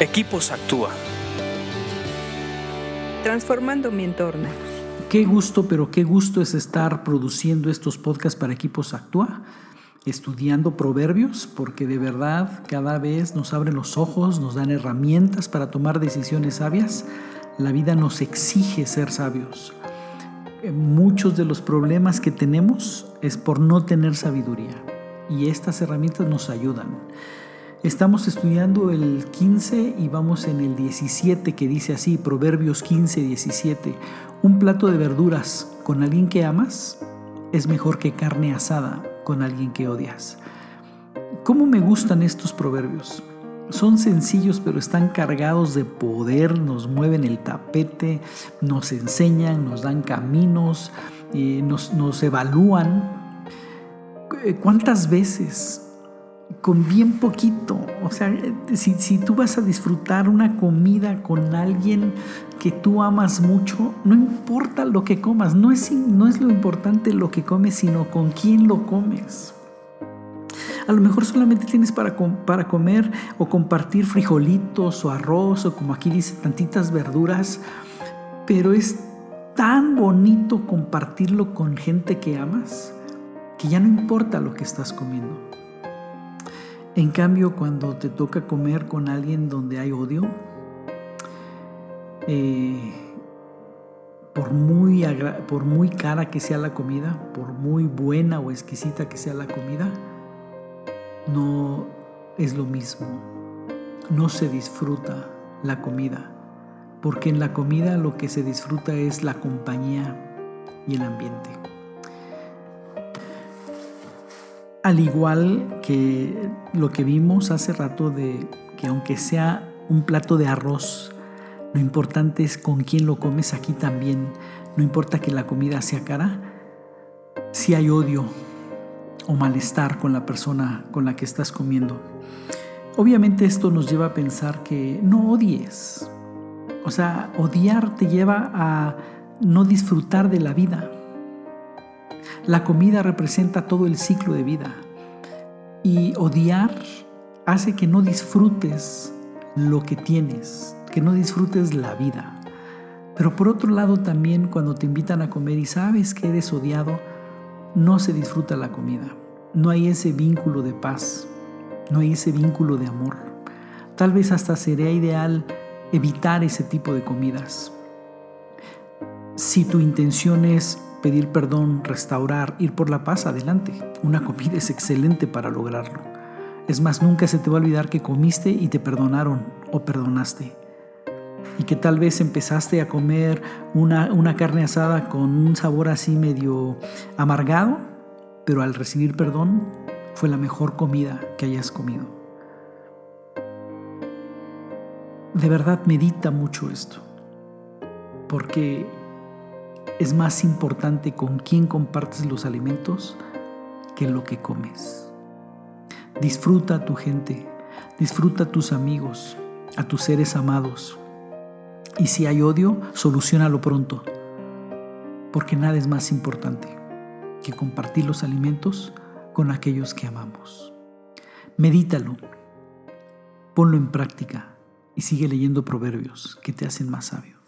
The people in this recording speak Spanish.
Equipos Actúa. Transformando mi entorno. Qué gusto, pero qué gusto es estar produciendo estos podcasts para Equipos Actúa, estudiando proverbios, porque de verdad cada vez nos abren los ojos, nos dan herramientas para tomar decisiones sabias. La vida nos exige ser sabios. Eh, muchos de los problemas que tenemos es por no tener sabiduría y estas herramientas nos ayudan. Estamos estudiando el 15 y vamos en el 17 que dice así, Proverbios 15, 17. Un plato de verduras con alguien que amas es mejor que carne asada con alguien que odias. ¿Cómo me gustan estos proverbios? Son sencillos pero están cargados de poder, nos mueven el tapete, nos enseñan, nos dan caminos, eh, nos, nos evalúan. ¿Cuántas veces con bien poquito. O sea, si, tú vas a disfrutar una comida con alguien que tú amas mucho, no importa lo que comas, no es, no es lo importante lo que comes, sino con quién lo comes. A lo mejor solamente tienes para, para comer o compartir frijolitos o arroz o como aquí dice, tantitas verduras, pero es tan bonito compartirlo con gente que amas que ya no importa lo que estás comiendo. En cambio, cuando te toca comer con alguien donde hay odio, eh, por, muy por muy cara que sea la comida, por muy buena o exquisita que sea la comida, no es lo mismo. No se disfruta la comida, porque en la comida lo que se disfruta es la compañía y el ambiente. Al igual que lo que vimos hace rato de que aunque sea un plato de arroz, lo importante es con quién lo comes aquí también. No importa que la comida sea cara, si hay odio o malestar con la persona con la que estás comiendo. Obviamente esto nos lleva a pensar que no odies. O sea, odiar te lleva a no disfrutar de la vida. La comida representa todo el ciclo de vida y odiar hace que no disfrutes lo que tienes, que no disfrutes la vida. Pero por otro lado también cuando te invitan a comer y sabes que eres odiado, no se disfruta la comida. No hay ese vínculo de paz, no hay ese vínculo de amor. Tal vez hasta sería ideal evitar ese tipo de comidas. Si tu intención es pedir perdón, restaurar, ir por la paz, adelante. Una comida es excelente para lograrlo. Es más, nunca se te va a olvidar que comiste y te perdonaron o perdonaste. Y que tal vez empezaste a comer una, una carne asada con un sabor así medio amargado, pero al recibir perdón fue la mejor comida que hayas comido. De verdad medita mucho esto, porque es más importante con quién compartes los alimentos que lo que comes. Disfruta a tu gente, disfruta a tus amigos, a tus seres amados. Y si hay odio, solucionalo pronto, porque nada es más importante que compartir los alimentos con aquellos que amamos. Medítalo, ponlo en práctica y sigue leyendo proverbios que te hacen más sabio.